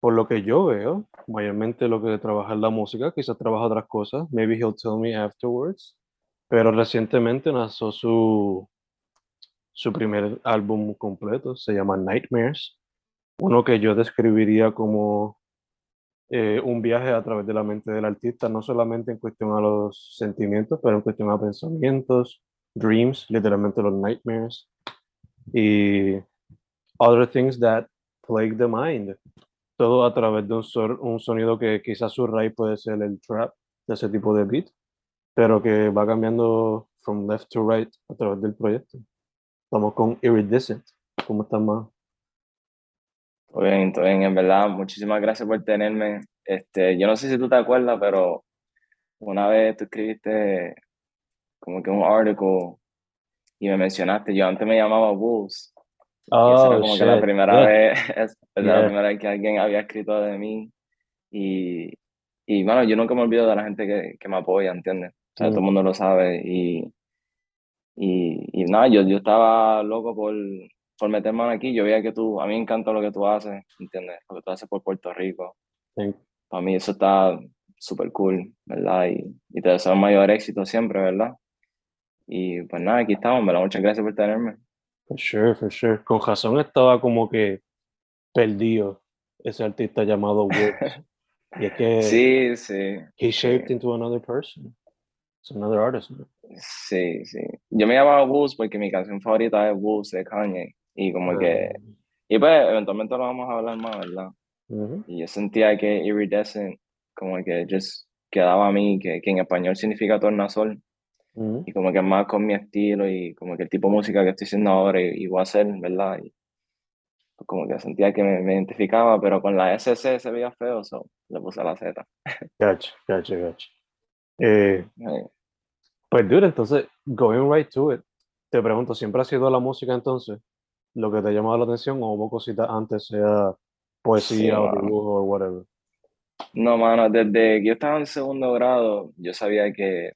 por lo que yo veo, mayormente lo que trabaja es la música, quizás trabaja otras cosas, maybe he'll tell me afterwards, pero recientemente nació su, su primer álbum completo, se llama Nightmares, uno que yo describiría como eh, un viaje a través de la mente del artista, no solamente en cuestión a los sentimientos, pero en cuestión a pensamientos, dreams, literalmente los nightmares, y other things that plague the mind. Todo a través de un, sonido que quizás su raíz puede ser el trap, de ese tipo de beat, pero que va cambiando from left to right a través del proyecto. Estamos con Iridescent. ¿Cómo estás, más? Todo bien, en verdad, muchísimas gracias por tenerme. Este, yo no sé si tú te acuerdas, pero una vez tú escribiste como que un artículo y me mencionaste, yo antes me llamaba Wolves, y esa era Oh, como que la shit. primera Yeah. vez, era la Yeah. primera vez que alguien había escrito de mí y, y bueno, yo nunca me olvido de la gente que, que me apoya, ¿entiendes? O sea, todo el Mm. mundo lo sabe y, y, y nada, yo, yo estaba loco por, por meter mano aquí, yo veía que tú, a mí me encanta lo que tú haces, ¿entiendes? Lo que tú haces por Puerto Rico. Thank- Para mí eso está súper cool, ¿verdad? Y, y te deseo el mayor éxito siempre, ¿verdad? Y pues nada, aquí estamos, ¿verdad? Muchas gracias por tenerme. For sure, for sure. Con razón estaba como que perdido ese artista llamado Wolves. y es que Sí, sí, he shaped sí. into another person. It's another artist. man. sí, sí. Yo me llamaba Wolves porque mi canción favorita es Wolves de Kanye. Y como que, Ah, y pues eventualmente lo vamos a hablar más, ¿verdad? Y yo sentía que Iridescent como que just quedaba a mí, que, que en español significa tornasol. Ujú. y como que más con mi estilo y como que el tipo de música que estoy haciendo ahora y, y voy a hacer, ¿verdad? Y pues como que sentía que me, me identificaba, pero con la SC se veía feo, so le puse la Z. Gotcha, gotcha, gotcha. Eh, Eh, pues, dude, entonces, going right to it, te pregunto, ¿siempre ha sido la música entonces lo que te ha llamado la atención o hubo cositas antes, sea Sí, poesía o mano. dibujo o whatever? No, mano, desde que yo estaba en segundo grado, yo sabía que,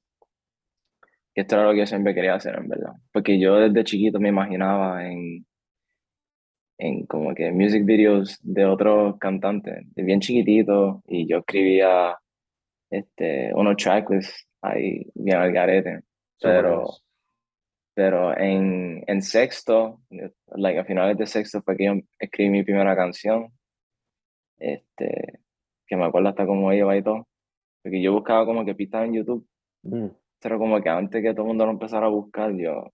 que esto era lo que yo siempre quería hacer, en verdad. Porque yo desde chiquito me imaginaba en, en como que music videos de otros cantantes, de bien chiquitito, y yo escribía este, unos tracklists ahí bien al garete. Pero, pero en, en sexto, like a finales de sexto fue que yo escribí mi primera canción, este, que me acuerdo hasta cómo iba y todo, porque yo buscaba como que pistas en YouTube, Mm, pero como que antes que todo el mundo lo empezara a buscar, yo,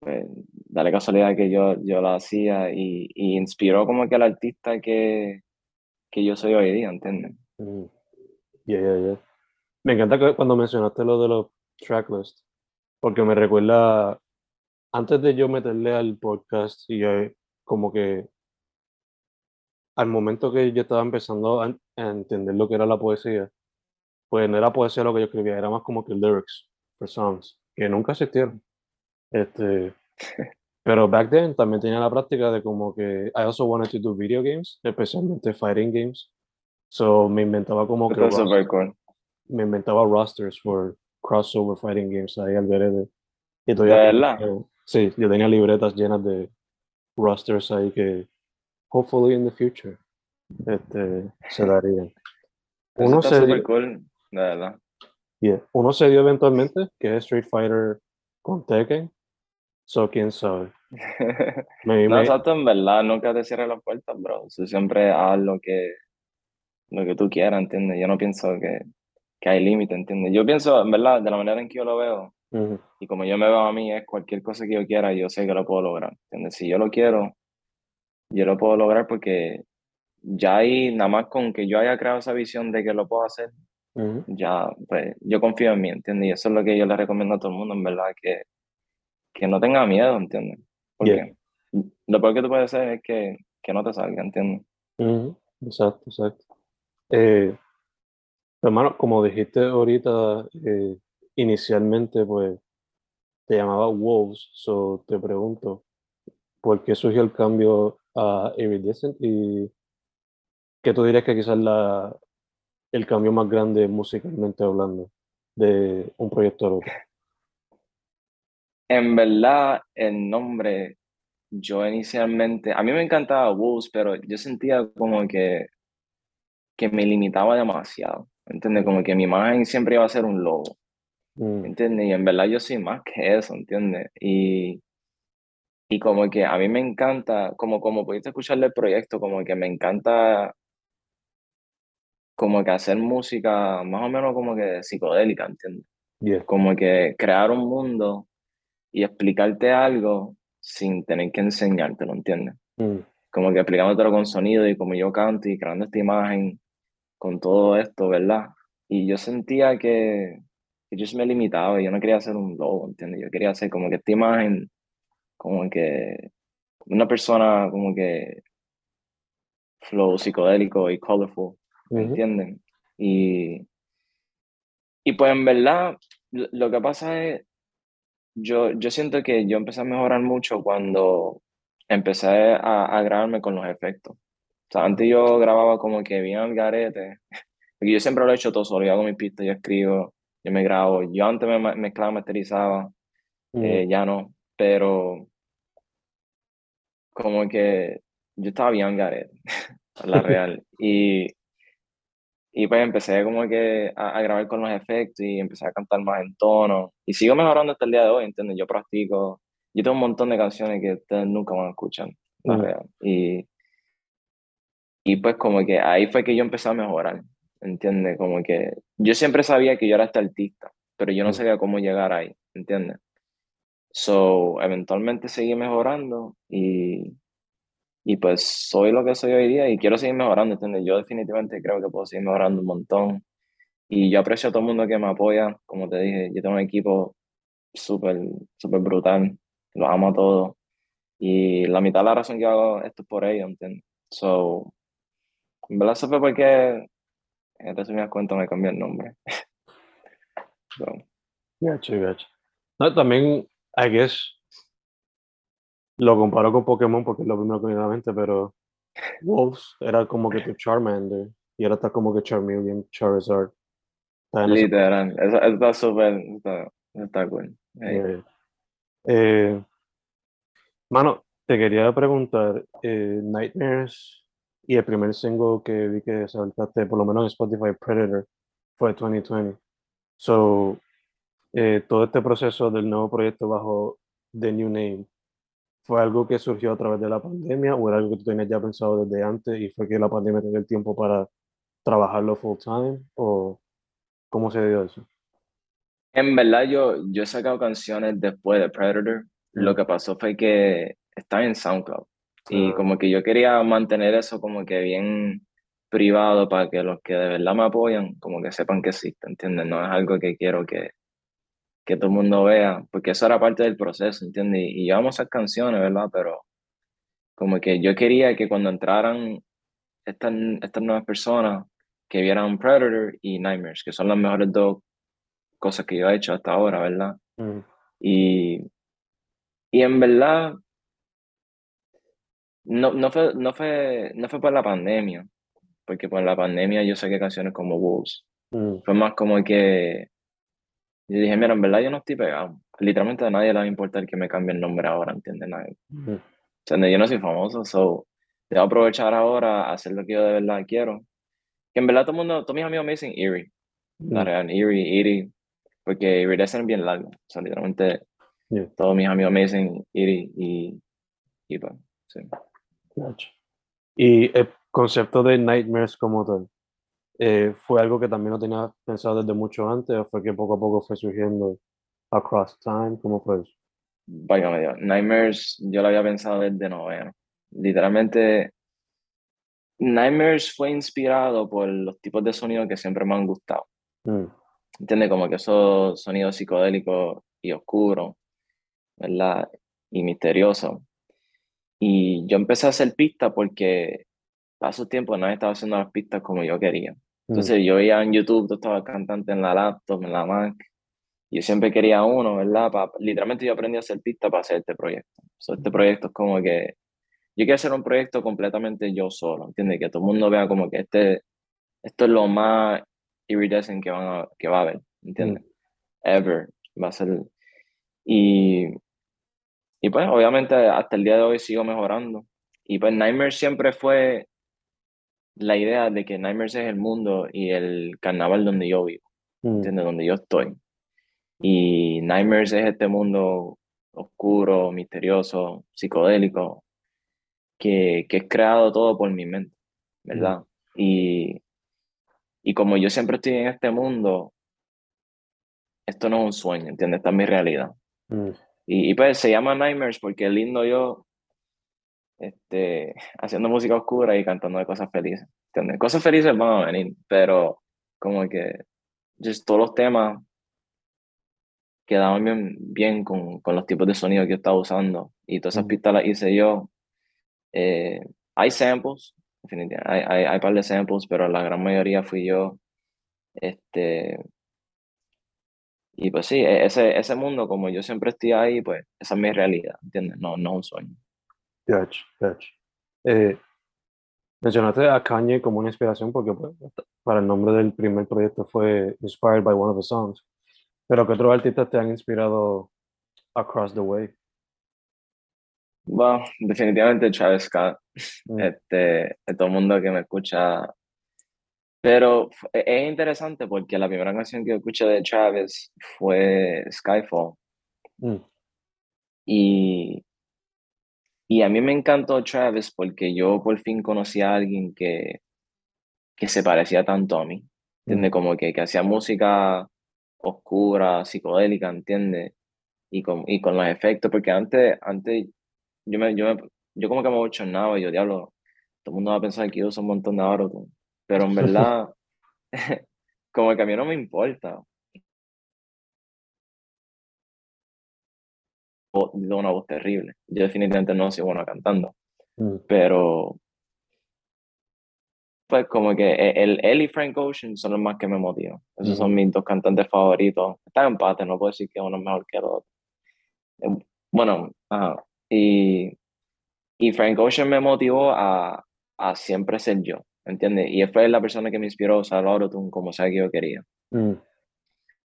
pues, dale casualidad que yo, yo lo hacía y, y inspiró como que al artista que, que yo soy hoy día, ¿entiendes? mm. Yeah, yeah, yeah. Me encanta que cuando mencionaste lo de los tracklist, porque me recuerda, antes de yo meterle al podcast y eh, como que al momento que yo estaba empezando a entender lo que era la poesía, pues no era poesía lo que yo escribía, era más como que lyrics for songs, que nunca existieron. Este, pero back then también tenía la práctica de como que I also wanted to do video games, especialmente fighting games. So me inventaba como que cool. me inventaba rosters for crossover fighting games ahí al garete. Y ¿De todavía tengo- sí, yo tenía libretas llenas de rosters ahí que hopefully in the future este, se darían. Eso Uno se, cool, de verdad. yeah, uno se dio eventualmente, que es Street Fighter con Tekken. So quién sabe. Me, No, exacto, en verdad, nunca te cierres las puertas, bro. Tú siempre haz lo que, lo que tú quieras, ¿entiendes? Yo no pienso que, que hay límite, ¿entiendes? Yo pienso, en verdad, de la manera en que yo lo veo, Ujú, y como yo me veo a mí, es cualquier cosa que yo quiera, yo sé que lo puedo lograr, ¿entiendes? Si yo lo quiero, yo lo puedo lograr porque ya ahí, nada más con que yo haya creado esa visión de que lo puedo hacer, ya, pues, yo confío en mí, ¿entiendes? Y eso es lo que yo le recomiendo a todo el mundo, en verdad, que, que no tenga miedo, ¿entiendes? Porque lo peor que tú puedes hacer es que, que no te salga, ¿entiendes? Exacto, exacto. Eh, hermano, como dijiste ahorita, eh, inicialmente, pues te llamaba Wolves, so te pregunto, ¿por qué surgió el cambio a Iridescent? Y qué tú dirías que quizás la, el cambio más grande musicalmente hablando de un proyecto al otro. En verdad, el nombre, yo inicialmente, a mí me encantaba Wolves, pero yo sentía como que, que me limitaba demasiado, ¿entiendes? Como que mi imagen siempre iba a ser un lobo, Mm, ¿entiendes? Y en verdad yo soy más que eso, ¿entiendes? Y, y como que a mí me encanta, como, como pudiste escuchar del proyecto, como que me encanta como que hacer música más o menos como que psicodélica, ¿entiendes? yeah, Como que crear un mundo y explicarte algo sin tener que enseñártelo, ¿entiendes? mm, Como que explicándotelo con sonido y como yo canto y creando esta imagen con todo esto, ¿verdad? Y yo sentía que, que yo se me limitaba, yo no quería ser un lobo, ¿entiendes? Yo quería hacer como que esta imagen, como que una persona como que flow psicodélico y colorful, ¿me ujú, entienden? Y, y pues en verdad, lo, que pasa es, yo, yo siento que yo empecé a mejorar mucho cuando empecé a, a grabarme con los efectos. O sea, antes yo grababa como que bien al garete, porque yo siempre lo he hecho todo solo, yo hago mis pistas, yo escribo, yo me grabo. Yo antes me mezclaba, masterizaba, mm, eh, ya no, pero como que yo estaba bien garete, la real. Y, y pues empecé como que a, a grabar con los efectos y empecé a cantar más en tono. Y sigo mejorando hasta el día de hoy, ¿entiendes? Yo practico, yo tengo un montón de canciones que ustedes nunca van a escuchar, mm, real. Y, y pues como que ahí fue que yo empecé a mejorar, ¿entiendes? Como que yo siempre sabía que yo era este artista, pero yo no mm, sabía cómo llegar ahí, ¿entiendes? So, eventualmente seguí mejorando y, y pues soy lo que soy hoy día y quiero seguir mejorando, ¿entiendes? Yo definitivamente creo que puedo seguir mejorando un montón y yo aprecio a todo el mundo que me apoya, como te dije, yo tengo un equipo súper, súper brutal, los amo a todos y la mitad de la razón que hago esto es por ellos, ¿entiendes? So, en verdad eso fue porque, en resumidas cuentas, me cambié el nombre. So, Gotcha, gotcha. No, también, I guess, lo comparo con Pokémon porque es lo primero que me viene a la mente, pero Wolves era como que tu Charmander y ahora está como que Charmeleon, Charizard. Literal, eso, está súper, está, está cool. Hey. eh, eh, mano, te quería preguntar, eh, Nightmares y el primer single que vi que saltaste, por lo menos en Spotify, Predator, fue 2020. So, eh, todo este proceso del nuevo proyecto bajo The New Name, ¿fue algo que surgió a través de la pandemia o era algo que tú tenías ya pensado desde antes y fue que la pandemia te dio el tiempo para trabajarlo full time? ¿O cómo se dio eso? En verdad, yo, yo he sacado canciones después de Predator. Lo Mm. que pasó fue que estaba en SoundCloud. Y Ah. como que yo quería mantener eso como que bien privado para que los que de verdad me apoyan, como que sepan que existe, ¿entiendes? No es algo que quiero que, que todo el mundo vea, porque eso era parte del proceso, ¿entiendes? Y, llevamos esas canciones, ¿verdad? Pero como que yo quería que cuando entraran estas, estas nuevas personas, que vieran Predator y Nightmares, que son las mejores dos cosas que yo he hecho hasta ahora, ¿verdad? Mm. Y, y en verdad, no, no, fue, no, fue, no fue por la pandemia, porque por la pandemia yo saqué canciones como Wolves. Mm, Fue más como que yo dije, mira, en verdad yo no estoy pegado. Literalmente a nadie le va a importar que me cambie el nombre ahora, ¿entiendes? Nadie. mm, O sea, yo no soy famoso, so debo aprovechar ahora a hacer lo que yo de verdad quiero. Que en verdad todo el mundo, todos mis amigos me dicen Erie, la mm, real, Erie, Erie, porque Iridescent es bien largo. O sea, literalmente yeah, todos mis amigos me dicen Erie y, y pues, sí. gotcha. Y el concepto de Nightmares como tal, eh, ¿fue algo que también lo tenía pensado desde mucho antes o fue que poco a poco fue surgiendo across time? ¿Cómo fue eso? Válgame Dios. Nightmares, yo lo había pensado desde noveno. Literalmente, Nightmares fue inspirado por los tipos de sonidos que siempre me han gustado. Mm, ¿Entiendes? Como que esos sonidos psicodélicos y oscuros, ¿verdad? Y misteriosos. Y yo empecé a hacer pistas porque paso tiempo nadie estaba haciendo las pistas como yo quería. mm, Entonces yo veía en YouTube, todo estaba cantante en la laptop, en la Mac. Yo siempre quería uno, ¿verdad? Pa- literalmente yo aprendí a hacer pistas para hacer este proyecto. So, este proyecto es como que yo quiero hacer un proyecto completamente yo solo, ¿entiendes? Que todo el mundo vea como que este, esto es lo más iridescent que, van a- que va a haber, ¿entiendes? Ever. Va a ser. Y, y pues obviamente hasta el día de hoy sigo mejorando. Y pues Nightmares siempre fue la idea de que Nightmares es el mundo y el carnaval donde yo vivo, mm, ¿entiendes? Donde yo estoy. Y Nightmares es este mundo oscuro, misterioso, psicodélico, que, que es creado todo por mi mente, ¿verdad? Y, y como yo siempre estoy en este mundo, esto no es un sueño, ¿entiendes? Esta es mi realidad. mm, Y, y pues se llama Nightmares porque lindo yo este, haciendo música oscura y cantando de cosas felices, ¿entiendes? Cosas felices van a venir, pero como que just todos los temas quedaban bien, bien con, con los tipos de sonido que yo estaba usando y todas esas pistas las hice yo. Eh, hay samples, definitivamente, hay, hay, hay par de samples, pero la gran mayoría fui yo. Este, y pues sí, e- ese, ese mundo, como yo siempre estoy ahí, pues esa es mi realidad, ¿entiendes? No, no es un sueño. Gotcha, gotcha. Eh, mencionaste a Kanye como una inspiración porque pues, para el nombre del primer proyecto fue Inspired by one of the songs. Pero ¿qué otros artistas te han inspirado across the way? Bueno, definitivamente Travis Scott, Mm, este, de todo el mundo que me escucha. Pero e- es interesante porque la primera canción que yo escuché de Travis fue Skyfall. mm, Y, y a mí me encantó Travis porque yo por fin conocí a alguien que, que se parecía tanto a mí. ¿Entiendes? mm, Como que, que hacía música oscura, psicodélica, ¿entiendes? Y con, y con los efectos, porque antes, antes yo, me, yo, me- yo como que me bochornaba y yo, diablo, todo el mundo va a pensar que yo uso un montón de autotune. Pero en verdad, como que a mí no me importa. O- De una voz terrible. Yo definitivamente no soy bueno cantando. mm, Pero, pues como que e- el, él y Frank Ocean son los más que me motivan. Esos son Ujú. mis dos cantantes favoritos. Están en empate, no puedo decir que uno es mejor que el otro. Eh, Bueno, ajá. Y, y Frank Ocean me motivó a, a siempre ser yo, ¿entiendes? Y él fue la persona que me inspiró a usar autotune como sea que yo quería. mm.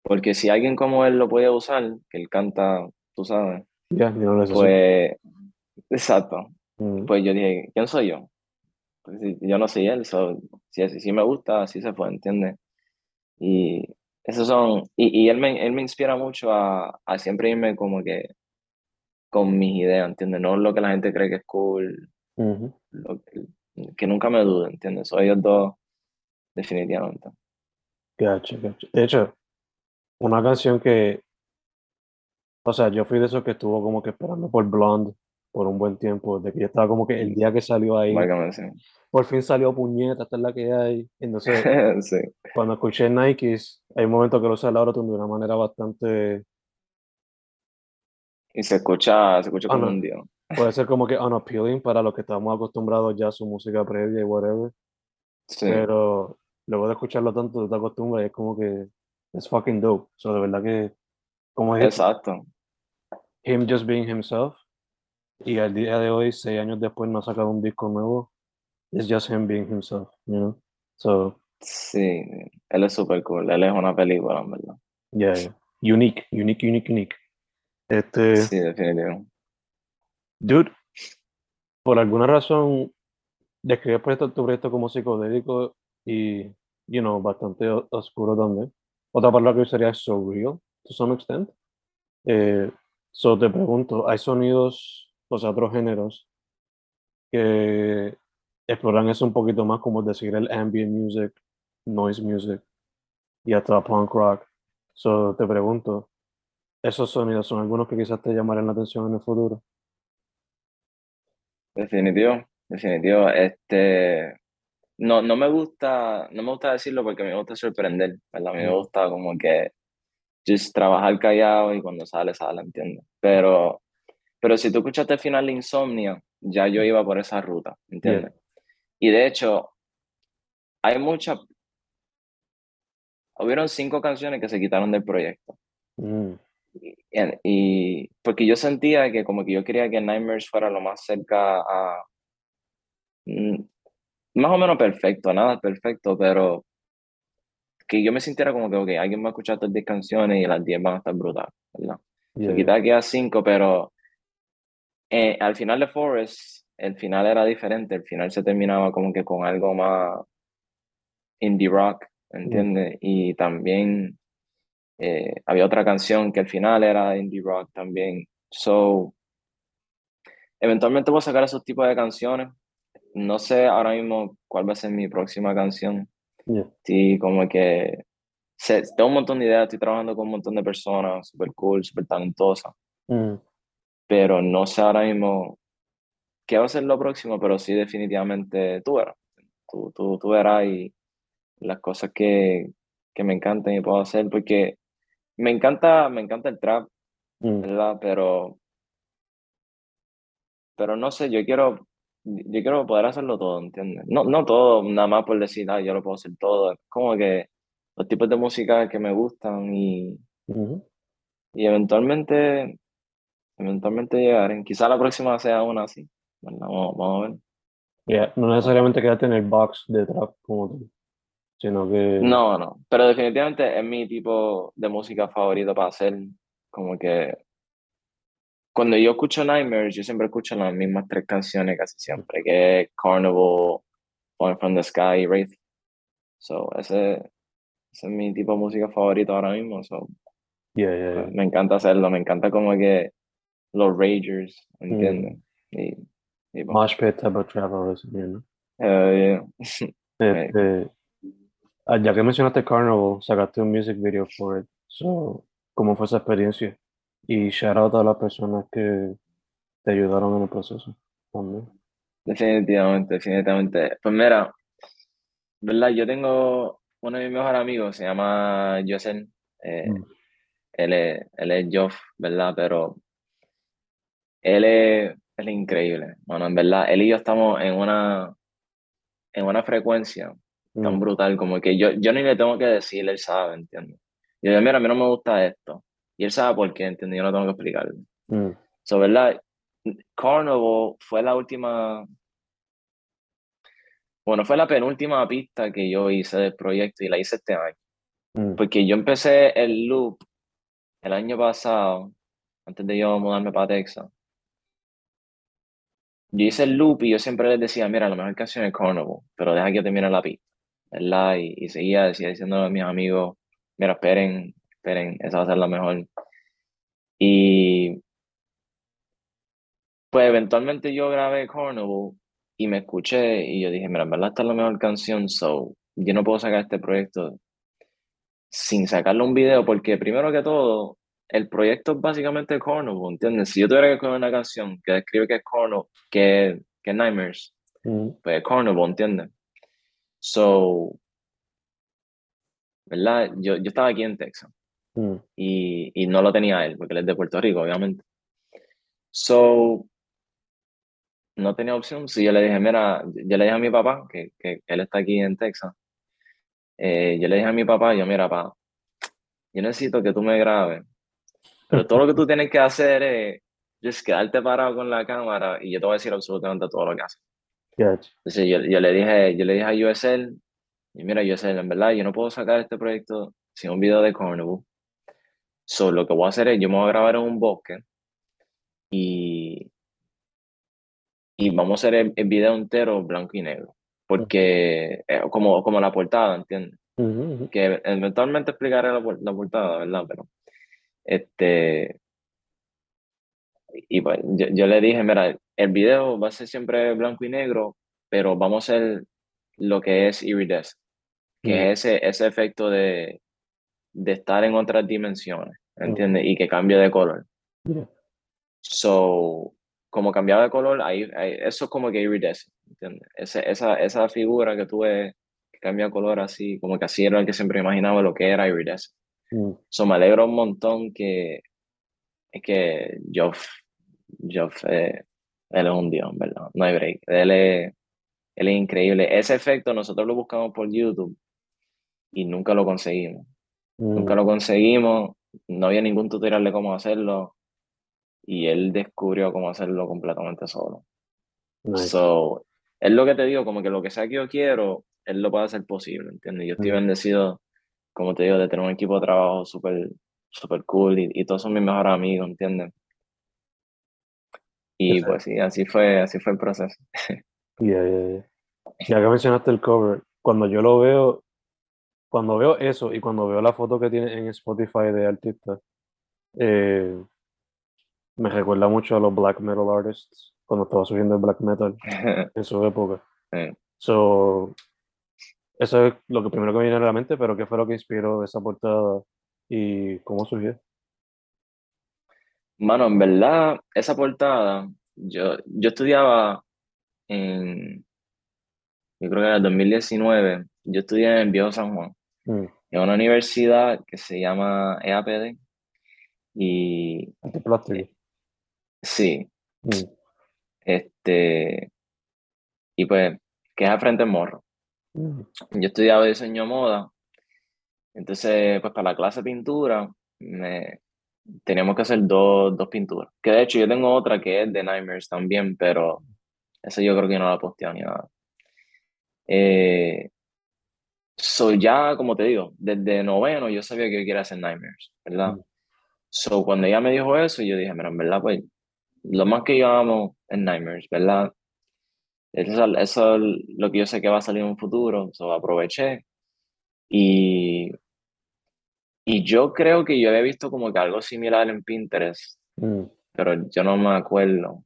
Porque si alguien como él lo puede usar, que él canta, tú sabes, Ya, yo no necesito. pues, exacto. Mm, Pues yo dije, ¿quién soy yo? Pues yo no soy él, so, si, si me gusta, así se fue, ¿entiendes? Y esos son, y, y él, me, él me inspira mucho a, a siempre irme como que con mis ideas, ¿entiendes? No lo que la gente cree que es cool, ujú. lo que, que nunca me dude, ¿entiendes? Soy ellos dos, definitivamente. Gotcha, gotcha. De hecho, una canción que, o sea, yo fui de esos que estuvo como que esperando por Blonde por un buen tiempo, de que yo estaba como que el día que salió ahí, Válgame decir. por fin salió Puñeta, esta es la que hay. Entonces, Sí, cuando escuché Nikes, hay un momento que lo autotune de una manera bastante, y se escucha, se escucha como un dios. puede ser como que unappealing para los que estamos acostumbrados ya a su música previa y whatever, Sí, pero luego de escucharlo tanto, te acostumbras y es como que es fucking dope. So, de verdad que, como es exacto. him just being himself, y al día de hoy, seis años después, no ha sacado un disco nuevo, it's just him being himself, you know? So, Sí, él es súper cool. Él es una película, en verdad. yeah, yeah. Unique, unique, unique, unique. Este, Sí, definitivo. dude, por alguna razón, describes proyecto, tu proyecto como psicodélico y, you know, bastante oscuro también. Otra palabra que usaría es surreal, to some extent. Eh, so te pregunto, ¿hay sonidos, o sea, otros géneros que exploran eso un poquito más, como decir el ambient music, noise music y hasta punk rock? So te pregunto, ¿esos sonidos son algunos que quizás te llamaran la atención en el futuro? Definitivo, definitivo. Este, no, no me gusta, no me gusta decirlo porque me gusta sorprender, ¿verdad? A mí me gusta como que just trabajar callado y cuando sale, sale, ¿entiendes? Pero, pero si tú escuchaste el final de Insomnia, ya yo iba por esa ruta, ¿entiendes? Y de hecho, hay muchas, hubieron cinco canciones que se quitaron del proyecto. Mm, Y, y- porque yo sentía que como que yo quería que Nightmares fuera lo más cerca a mm, más o menos perfecto, nada perfecto, pero que yo me sintiera como que ok, alguien va a escuchar estas 10 canciones y las 10 van a estar brutales, ¿verdad? yeah, Se quitaba que a 5, pero eh, al final de Forest, el final era diferente, el final se terminaba como que con algo más indie rock, ¿entiendes? Y también eh, había otra canción que al final era indie rock también. So, eventualmente voy a sacar esos tipos de canciones. No sé ahora mismo cuál va a ser mi próxima canción. Yeah. Sí, como que sé- tengo un montón de ideas, estoy trabajando con un montón de personas, súper cool, súper talentosas, Mm, pero no sé ahora mismo qué va a ser lo próximo, pero sí definitivamente tú verás, tú, tú, tú verás y las cosas que, que me encantan y puedo hacer, porque me encanta, me encanta el trap, mm, ¿verdad? Pero, pero no sé, yo quiero, yo quiero poder hacerlo todo, ¿entiendes? No, no todo, nada más por decir, ah, yo lo puedo hacer todo, como que los tipos de música que me gustan y, ujú. y eventualmente, eventualmente llegaré. Quizá la próxima sea una así, ¿verdad? Vamos, vamos a ver. Yeah, No necesariamente quedarte en el box de trap como tú, sino que... No, no, pero definitivamente es mi tipo de música favorito para hacer, como que cuando yo escucho Nightmares, yo siempre escucho las mismas tres canciones casi siempre, que es Carnival, Falling from the Sky y Wraith. So, ese, ese es mi tipo de música favorito ahora mismo, so, Yeah, yeah, pues, yeah. me encanta hacerlo, me encanta como que los Ragers, ¿entiendes? Y, y pues, Mosh pit type of travel, eso, you know. eh, Este, ah, ya que mencionaste Carnival, sacaste un music video for it. So, ¿cómo fue esa experiencia? Y shout out a las personas que te ayudaron en el proceso también. definitivamente, definitivamente. Pues mira, ¿verdad? Yo tengo uno de mis mejores amigos, se llama Josen, eh, Mm. él es, él es Joff, ¿verdad? Pero él es, él es increíble, bueno, en verdad, él y yo estamos en una, en una frecuencia tan Mm, brutal como que yo, yo ni le tengo que decir, él sabe, ¿entiendes? Yo digo, mira, a mí no me gusta esto. Y él sabe por qué, ¿entiendes? Yo no tengo que explicarle. mm, So, ¿verdad? Carnival fue la última, bueno, fue la penúltima pista que yo hice del proyecto y la hice este año. mm, Porque yo empecé el loop el año pasado, antes de yo mudarme para Texas. Yo hice el loop y yo siempre les decía, mira, la mejor canción es Carnival, pero deja que yo termine la pista, ¿verdad? Y, y seguía, decía, diciendo a mis amigos, mira, esperen, esperen, esa va a ser la mejor. Y pues eventualmente yo grabé Carnival y me escuché y yo dije, mira, en verdad esta es la mejor canción, so yo no puedo sacar este proyecto sin sacarle un video porque primero que todo, el proyecto es básicamente Carnival, ¿entiendes? Si yo tuviera que escoger una canción que describe que es Carnival, que, que es Nightmares, mm, pues es Carnival, ¿entiendes? So, ¿verdad? Yo, yo estaba aquí en Texas mm, y, y no lo tenía él, porque él es de Puerto Rico, obviamente. So, no tenía opción. Si yo le dije, mira, yo le dije a mi papá, que, que él está aquí en Texas, eh, yo le dije a mi papá, yo, mira, papá, yo necesito que tú me grabes, pero todo lo que tú tienes que hacer es just quedarte parado con la cámara y yo te voy a decir absolutamente todo lo que haces. Gotcha. Entonces yo, yo le dije, yo le dije a USL, y mira, USL, en verdad, yo no puedo sacar este proyecto sin un video de Carnival. So, lo que voy a hacer es, yo me voy a grabar en un bosque y, y vamos a hacer el, el video entero blanco y negro. Porque, como, como la portada, ¿entiendes? Ujú, ujú. que eventualmente explicaré la, la portada, ¿verdad? Pero, este, y pues yo, yo le dije, mira, el video va a ser siempre blanco y negro, pero vamos a hacer lo que es iridescent, que Mm. es ese, ese efecto de, de estar en otras dimensiones, ¿entiendes? Y que cambie de color. So, como cambiaba de color, ahí, ahí- eso es como que iridescent, ¿entiendes? Ese, esa, esa figura que tú ves que cambia de color así, como que así era el que siempre imaginaba lo que era iridescent. Mm. So, me alegro un montón que, es que Joff, Joff, eh, él es un dios, ¿verdad? No hay break. Él es, él es increíble. Ese efecto nosotros lo buscamos por YouTube y nunca lo conseguimos. Nunca Mm. lo conseguimos, no había ningún tutorial de cómo hacerlo y él descubrió cómo hacerlo completamente solo. Nice. So, es lo que te digo, como que lo que sea que yo quiero, él lo puede hacer posible, ¿entiendes? Yo estoy Mm. bendecido, como te digo, de tener un equipo de trabajo súper súper cool y, y todos son mis mejores amigos, ¿entiendes? Y Ese- pues sí, así fue, así fue el proceso. Yeah, yeah, yeah. Ya que mencionaste el cover, cuando yo lo veo, cuando veo eso y cuando veo la foto que tiene en Spotify de artista, eh, me recuerda mucho a los black metal artists cuando estaba subiendo el black metal en su época. So, eso es lo que primero que me viene a la mente, pero ¿qué fue lo que inspiró esa portada y cómo surgió? Mano, en verdad, esa portada, yo, yo estudiaba en, yo creo que era el 2019, yo estudié en Viejo San Juan, Mm, en una universidad que se llama EAPD, y plástico. sí, Mm, este, y pues, que es al frente del morro. mm, Yo estudiaba diseño moda, entonces, pues para la clase de pintura, me, teníamos que hacer dos, dos pinturas. Que de hecho yo tengo otra que es de Nightmares también, pero esa yo creo que no la he posteado ni nada. Eh, so ya, como te digo, desde noveno yo sabía que yo quería hacer Nightmares, ¿verdad? Mm. So cuando ella me dijo eso, yo dije, mira, en verdad, pues, lo más que yo amo es Nightmares, ¿verdad? Eso, eso es lo que yo sé que va a salir en un futuro, so aproveché. Y, y yo creo que yo había visto como que algo similar en Pinterest, mm, pero yo no me acuerdo.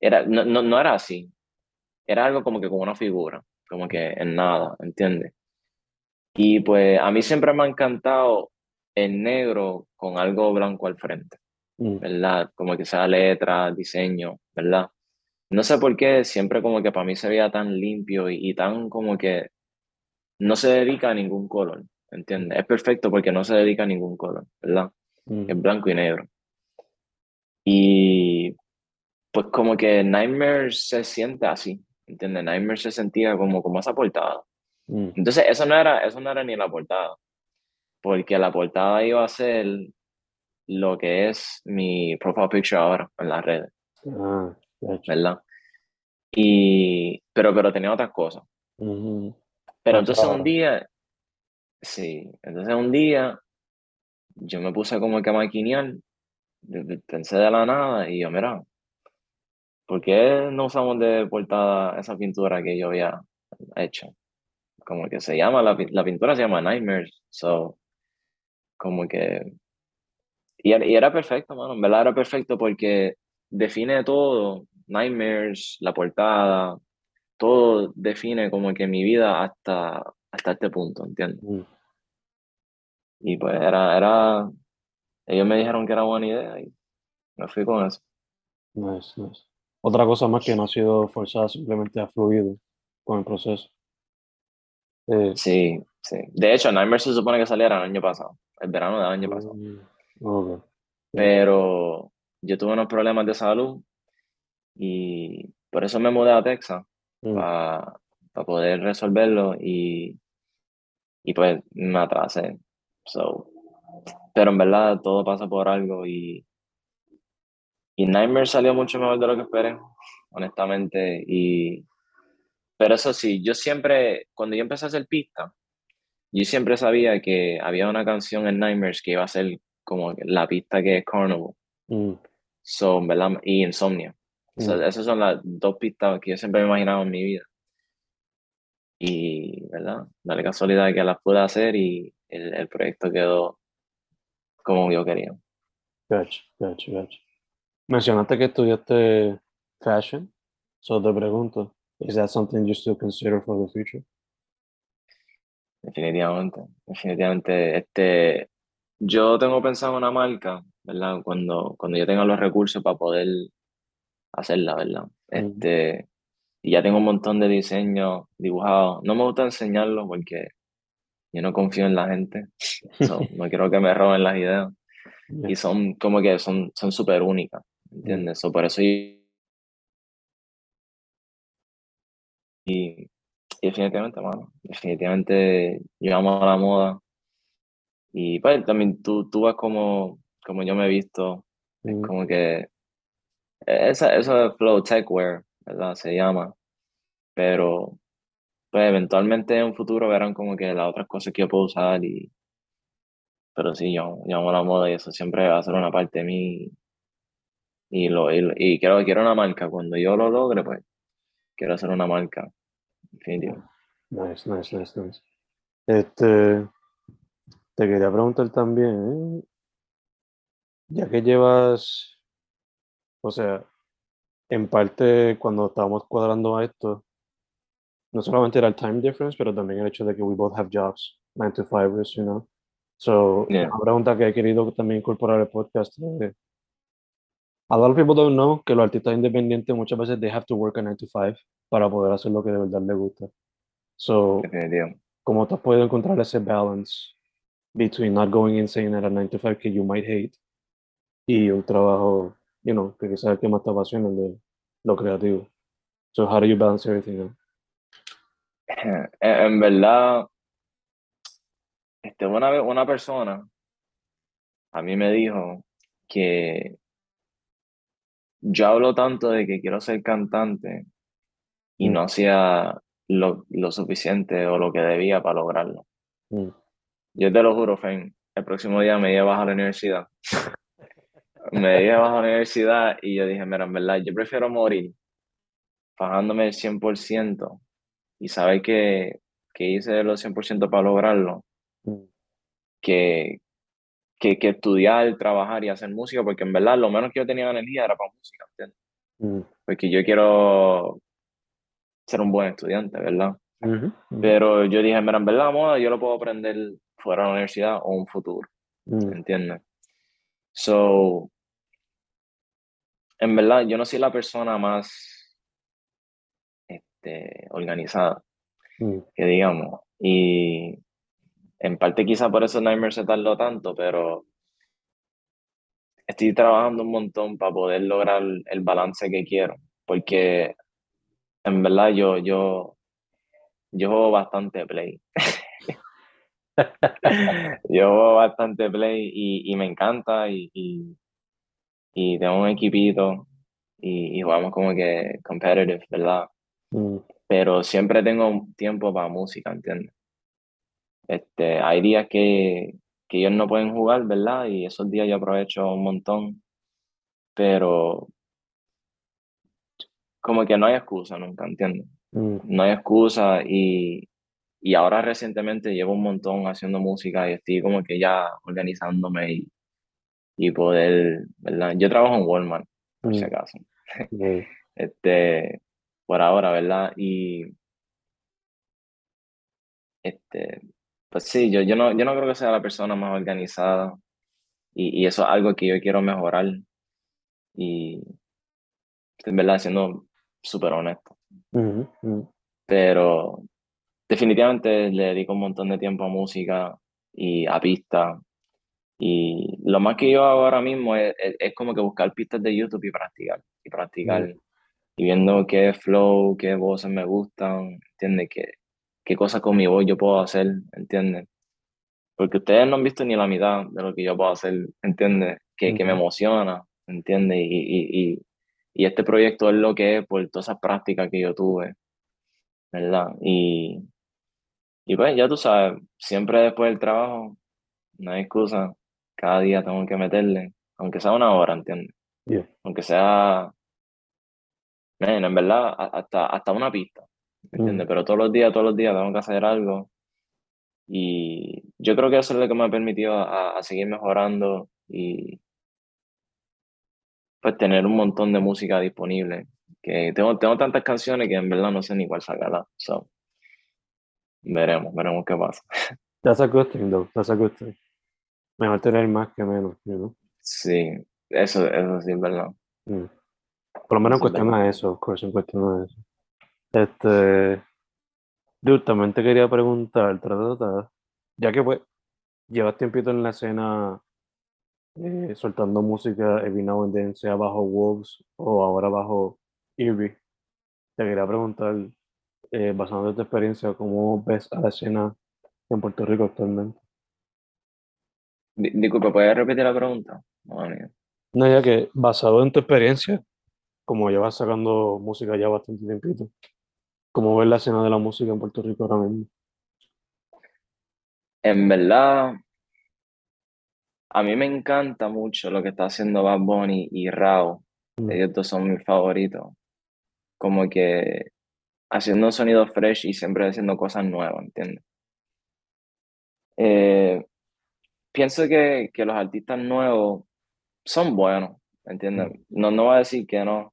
Era, no, no, no era así. Era algo como que con una figura, como que en nada, ¿entiendes? Y pues a mí siempre me ha encantado el negro con algo blanco al frente, mm, ¿verdad? Como que sea letra, diseño, ¿verdad? No sé por qué, siempre como que para mí se veía tan limpio y, y tan como que no se dedica a ningún color, ¿entiendes? Es perfecto porque no se dedica a ningún color, ¿verdad? mm, Es blanco y negro. Y pues como que Nightmares se siente así, ¿entiendes? Nightmares se sentía como, como esa portada. Mm, Entonces, eso no era, eso no era ni la portada, porque la portada iba a ser lo que es mi profile picture ahora en las redes, ah. ¿verdad? Y, pero, pero tenía otras cosas. Ujú. Pero Ah, entonces un claro. día, sí, entonces un día yo me puse como que a maquinear, pensé de la nada y yo, mira, ¿por qué no usamos de portada esa pintura que yo había hecho? Como que se llama, la, la pintura se llama Nightmares, so, como que, y era, y era perfecto, mano, en verdad era perfecto porque define todo, Nightmares, la portada, todo define como que mi vida hasta, hasta este punto, ¿entiendes? Mm, Y pues era, era, ellos me dijeron que era buena idea y me fui con eso. nice, nice. Otra cosa más que no ha sido forzada, simplemente ha fluido con el proceso. Eh, Sí, sí. De hecho, Nightmare se supone que saliera el año pasado, el verano del año pasado. mm, ok. Pero yo tuve unos problemas de salud y por eso me mudé a Texas, Mm, para poder resolverlo y, y pues me atrasé. So, pero en verdad todo pasa por algo y, y Nightmare salió mucho mejor de lo que esperé, honestamente. Y, Pero eso sí, yo siempre, cuando yo empecé a hacer pista, yo siempre sabía que había una canción en Nightmares que iba a ser como la pista que es Carnival. Mm, So, ¿verdad? Y Insomnia. So, mm, esas son las dos pistas que yo siempre me imaginaba en mi vida. Y, ¿verdad? Dale casualidad que las pude hacer y el, el proyecto quedó como yo quería. gotcha, gotcha, gotcha. Mencionaste que estudiaste fashion, so te pregunto, is that something you still consider for the future? Definitivamente, definitivamente. Este, yo tengo pensado una marca, ¿verdad? Cuando, cuando yo tenga los recursos para poder hacerla, ¿verdad? Este, y ya tengo un montón de diseños dibujados. No me gusta enseñarlos porque yo no confío en la gente. So, no quiero que me roben las ideas. Yeah. Y son como que son son súper únicas, ¿entiendes? So, por eso y, y y definitivamente, mano, definitivamente yo amo la moda. Y pues también tú, tú ves como, como yo me he visto, es Mm, como que esa, eso de flow techwear, ¿verdad? Se llama. Pero pues eventualmente en un futuro verán como que las otras cosas que yo puedo usar y pero sí, yo, yo amo la moda y eso siempre va a ser una parte de mí y lo y, y quiero, quiero una marca. Cuando yo lo logre, pues quiero hacer una marca. Definitivo. Nice, nice, nice, nice. Este, te quería preguntar también, ya que llevas, o sea, en parte cuando estábamos cuadrando a esto, no solamente era el time difference, pero también el hecho de que we both have jobs, 9 to 5, you know. So, Yeah. una pregunta que he querido también incorporar al podcast es, a lot of people don't know que los artistas independientes muchas veces they have to work a 9 to 5 para poder hacer lo que de verdad les gusta. So. ¿cómo te has podido encontrar ese balance between not going insane at a 9 to 5 que you might hate y un trabajo, you know, que quizás que más te apasiona, el de lo creativo? So, how do you balance everything out? En, en verdad, este, una una persona a mí me dijo que yo hablo tanto de que quiero ser cantante y Mm. no hacía lo, lo suficiente o lo que debía para lograrlo. Mm, Yo te lo juro, Fen, el próximo día me llevas a la universidad. me llevas a la universidad y yo dije, mira, en verdad, yo prefiero morir pagándome el 100% y saber que, que hice los 100% para lograrlo, mm, que, que, que estudiar, trabajar y hacer música, porque en verdad lo menos que yo tenía energía era para música, ¿entiendes? mm, Porque yo quiero ser un buen estudiante, ¿verdad? Pero yo dije, mira, en verdad, moda, yo lo puedo aprender fuera de la universidad o un futuro, mm, ¿entiendes? So, en verdad, yo no soy la persona más este, organizada, mm, que digamos, y en parte quizá por eso Nightmare se tardó tanto, pero estoy trabajando un montón para poder lograr el balance que quiero, porque en verdad yo, yo, yo juego bastante play. Yo juego bastante play y, y me encanta y, y, y tengo un equipito y, y jugamos como que competitive, ¿verdad? mm, Pero siempre tengo tiempo para música, ¿entiendes? Este, hay días que, que ellos no pueden jugar, ¿verdad? Y esos días yo aprovecho un montón, pero como que no hay excusa nunca, ¿entiendes? mm, No hay excusa y, y ahora recientemente llevo un montón haciendo música y estoy como que ya organizándome y, y poder, ¿verdad? Yo trabajo en Walmart, por si mm, acaso, yeah, este, por ahora, ¿verdad? Y, este, pues sí, yo, yo no, yo no creo que sea la persona más organizada y, y eso es algo que yo quiero mejorar y, en verdad, siendo súper honesto. ujú, ujú, pero definitivamente le dedico un montón de tiempo a música y a pistas. Y lo más que yo hago ahora mismo es, es, es como que buscar pistas de YouTube y practicar, y practicar, y viendo qué flow, qué voces me gustan, ¿entiendes? Qué, qué cosas con mi voz yo puedo hacer, ¿entiendes? Porque ustedes no han visto ni la mitad de lo que yo puedo hacer, ¿entiendes? Que, que me emociona, ¿entiendes? Y, y, y, y este proyecto es lo que es por todas esas prácticas que yo tuve ¿verdad? Y, y pues ya tú sabes, siempre después del trabajo, no hay excusa, cada día tengo que meterle, aunque sea una hora, ¿entiendes? Yeah. Aunque sea, man, en verdad, hasta, hasta una pista, ¿me ¿entiendes? Pero todos los días, todos los días tengo que hacer algo. Y yo creo que eso es lo que me ha permitido a, a seguir mejorando y pues tener un montón de música disponible. Que tengo, tengo tantas canciones que en verdad no sé ni cuál sacarla. So, veremos, veremos qué pasa. That's a good thing, though. That's a good thing. Mejor tener más que menos, you know? Sí, eso, eso sí es verdad. Mm. Por lo menos en cuestión a eso, of course, en cuestión a eso. Este, dude, también te quería preguntar, ta, ta, ta, ya que pues llevas tiempito en la escena eh, soltando música every now and then, sea bajo Wolves o ahora bajo Eerie, te quería preguntar, eh, basado en tu experiencia, ¿cómo ves a la escena en Puerto Rico actualmente? Di- disculpa, ¿puedes repetir la pregunta? No, No, ya que basado en tu experiencia, como llevas sacando música ya bastante tiempito, ¿cómo ves la escena de la música en Puerto Rico ahora mismo? En verdad, a mí me encanta mucho lo que está haciendo Bad Bunny y Rao. Mm. Ellos dos son mis favoritos. Como que haciendo sonidos fresh y siempre haciendo cosas nuevas, ¿entiendes? Eh, pienso que, que los artistas nuevos son buenos, ¿entiendes? No, no voy a decir que no,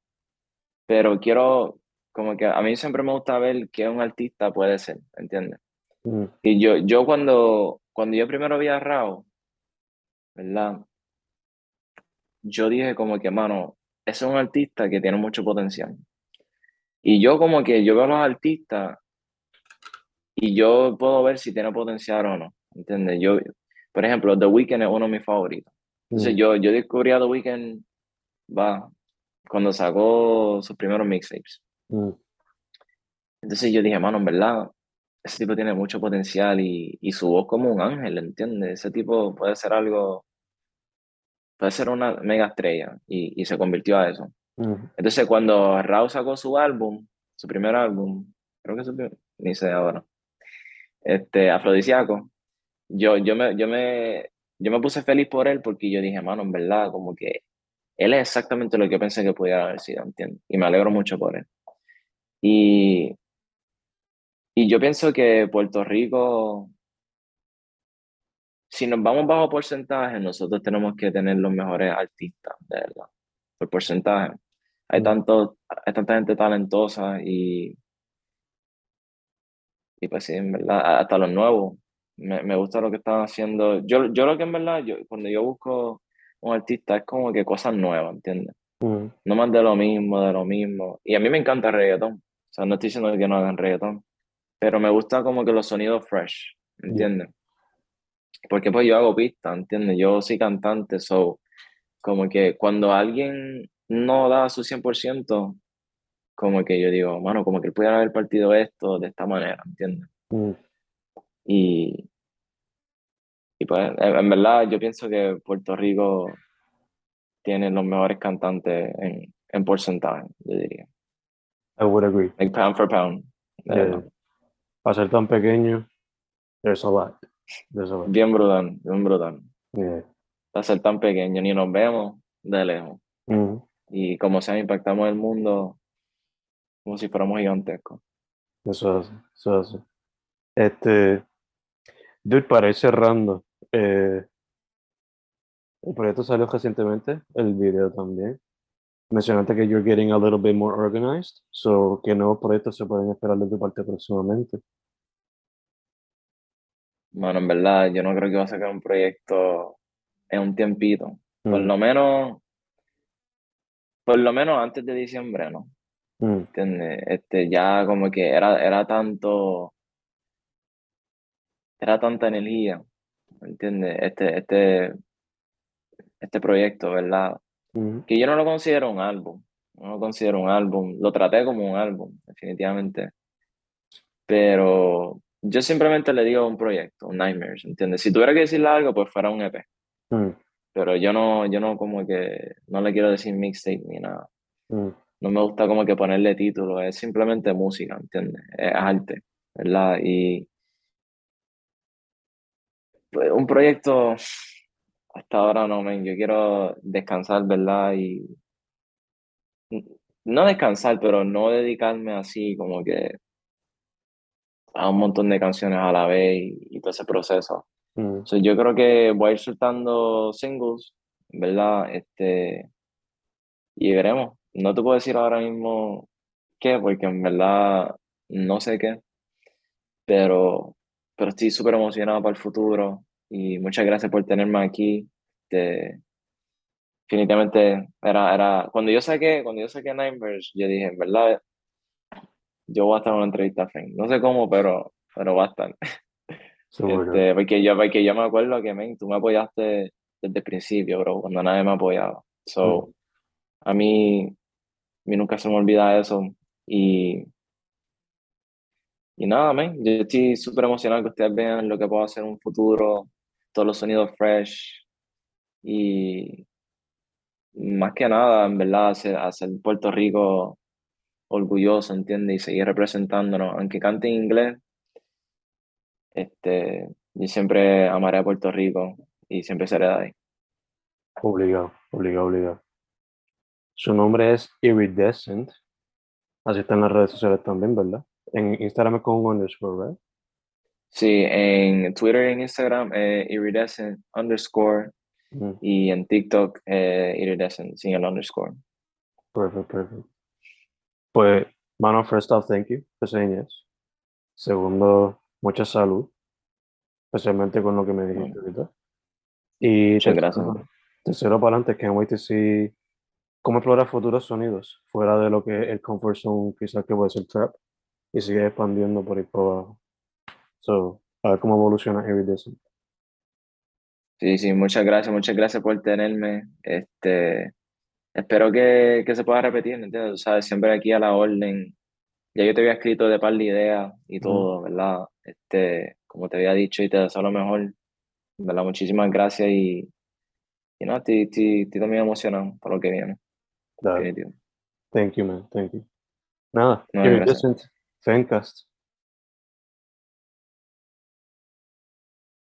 pero quiero, como que a mí siempre me gusta ver qué un artista puede ser, ¿entiendes? Mm, Y yo, yo cuando, cuando yo primero vi a Rao, ¿verdad? Yo dije como que, mano, ese es un artista que tiene mucho potencial. Y yo como que yo veo a los artistas y yo puedo ver si tiene potencial o no, ¿entiendes? Yo, por ejemplo, The Weeknd es uno de mis favoritos. Entonces mm, yo, yo descubrí a The Weeknd, va, cuando sacó sus primeros mixtapes. Mm, Entonces yo dije, mano, en verdad, ese tipo tiene mucho potencial y, y su voz como un ángel, ¿entiendes? Ese tipo puede ser algo, puede ser una mega estrella y, y se convirtió a eso. mm. Entonces cuando Rao sacó su álbum, su primer álbum, creo que su primer, ni sé ahora, este, Afrodisíaco, yo, yo, me, yo, me, yo me puse feliz por él porque yo dije, mano, en verdad, como que él es exactamente lo que pensé que pudiera haber sido, ¿entiendes? Y me alegro mucho por él. Y, y yo pienso que Puerto Rico, si nos vamos bajo porcentaje, nosotros tenemos que tener los mejores artistas, de verdad, por porcentaje. Hay, Mm. tanto, hay tanta gente talentosa y, y pues sí, en verdad, hasta los nuevos. Me, me gusta lo que están haciendo. Yo, yo lo que en verdad, yo, cuando yo busco un artista es como que cosas nuevas, ¿entiendes? Mm, No más de lo mismo, de lo mismo. Y a mí me encanta el reggaetón. O sea, no estoy diciendo que no hagan reggaetón. Pero me gusta como que los sonidos fresh, ¿entiendes? Porque pues yo hago pista, ¿entiendes? Yo soy cantante, so como que cuando alguien no da su 100%, como que yo digo, mano, como que él pudiera haber partido esto de esta manera, ¿entiendes? mm. Y, y pues en, en verdad yo pienso que Puerto Rico tiene los mejores cantantes en, en porcentaje, yo diría. I would agree. Like pound for pound. de Yeah. Para ser tan pequeño, there's a lot. There's a lot. Bien brutal, bien brutal. Yeah. Para ser tan pequeño, ni nos vemos de lejos. Mm. Y como sea, impactamos el mundo como si fuéramos gigantescos. Eso hace, eso hace. Este, dude, para ir cerrando, eh, el proyecto salió recientemente, el video también. Mencionaste que you're getting a little bit more organized, so ¿qué nuevos proyectos se pueden esperar de tu parte próximamente? Bueno, en verdad, yo no creo que va a sacar un proyecto en un tiempito. Por Mm, lo menos, por lo menos antes de diciembre, ¿no? mm, ¿Entiendes? Este, ya como que era, era tanto, era tanta energía, ¿entiendes? Este, este, este proyecto, ¿verdad? Que yo no lo considero un álbum, no lo considero un álbum, lo traté como un álbum, definitivamente. Pero yo simplemente le digo un proyecto, un Nightmares, ¿entiendes? Si tuviera que decirle algo, pues fuera un EP. Pero yo no, yo no como que, no le quiero decir mixtape ni nada. no me gusta como que ponerle título, es simplemente música, ¿entiendes? Es arte, ¿verdad? Y pues, un proyecto, hasta ahora no, men, yo quiero descansar, ¿verdad? Y no descansar, pero no dedicarme así como que a un montón de canciones a la vez y, todo ese proceso. Mm. So, yo creo que voy a ir soltando singles, ¿verdad? Este, y veremos. No te puedo decir ahora mismo qué, porque en verdad no sé qué, pero, pero estoy súper emocionado para el futuro y muchas gracias por tenerme aquí. Este, definitivamente era, era, cuando yo saqué, cuando yo saqué Ninebirds, yo dije, en verdad, yo voy a estar en una entrevista, Frank. No sé cómo, pero, pero va a estar. Este, porque, yo, porque yo me acuerdo que, men, tú me apoyaste desde el principio, bro, cuando nadie me apoyaba. So, a mí, a mí nunca se me olvida eso. Y, y nada, men, yo estoy súper emocionado que ustedes vean lo que puedo hacer en un futuro, todos los sonidos fresh. Y más que nada, en verdad, hacer, hacer Puerto Rico orgulloso, ¿entiendes? Y seguir representándonos, aunque cante en inglés, este, yo siempre amaré a Puerto Rico y siempre seré de ahí. Obligado, obligado, obligado. Su nombre es Iridescent. Así está en las redes sociales también, ¿verdad? En Instagram es con un underscore, ¿verdad? Sí, en Twitter y en Instagram, eh, iridescent underscore, Mm, y en TikTok, eh, iridescent sin el underscore. Perfect, perfect. Pues, mano, first off, thank you for saying yes. Segundo, mucha salud, especialmente con lo que me dijiste ahorita. Y Muchas tercero, gracias. tercero para adelante, can't wait to see cómo explorar futuros sonidos, fuera de lo que el comfort zone quizás que puede ser trap, y sigue expandiendo por ahí por abajo. So, a ver cómo evoluciona Iridescent. Sí, sí, muchas gracias, muchas gracias por tenerme. Este, espero que, que se pueda repetir, ¿entiendes? O sea, siempre aquí a la orden. Ya yo te había escrito de par de ideas y todo, ¿verdad? Este, como te había dicho y te deseo lo mejor, ¿verdad? Muchísimas gracias y, y no, estoy, estoy, estoy también emocionado por lo que viene. Thank you, man. Thank you. Nada, No. Iridescent, Fancast.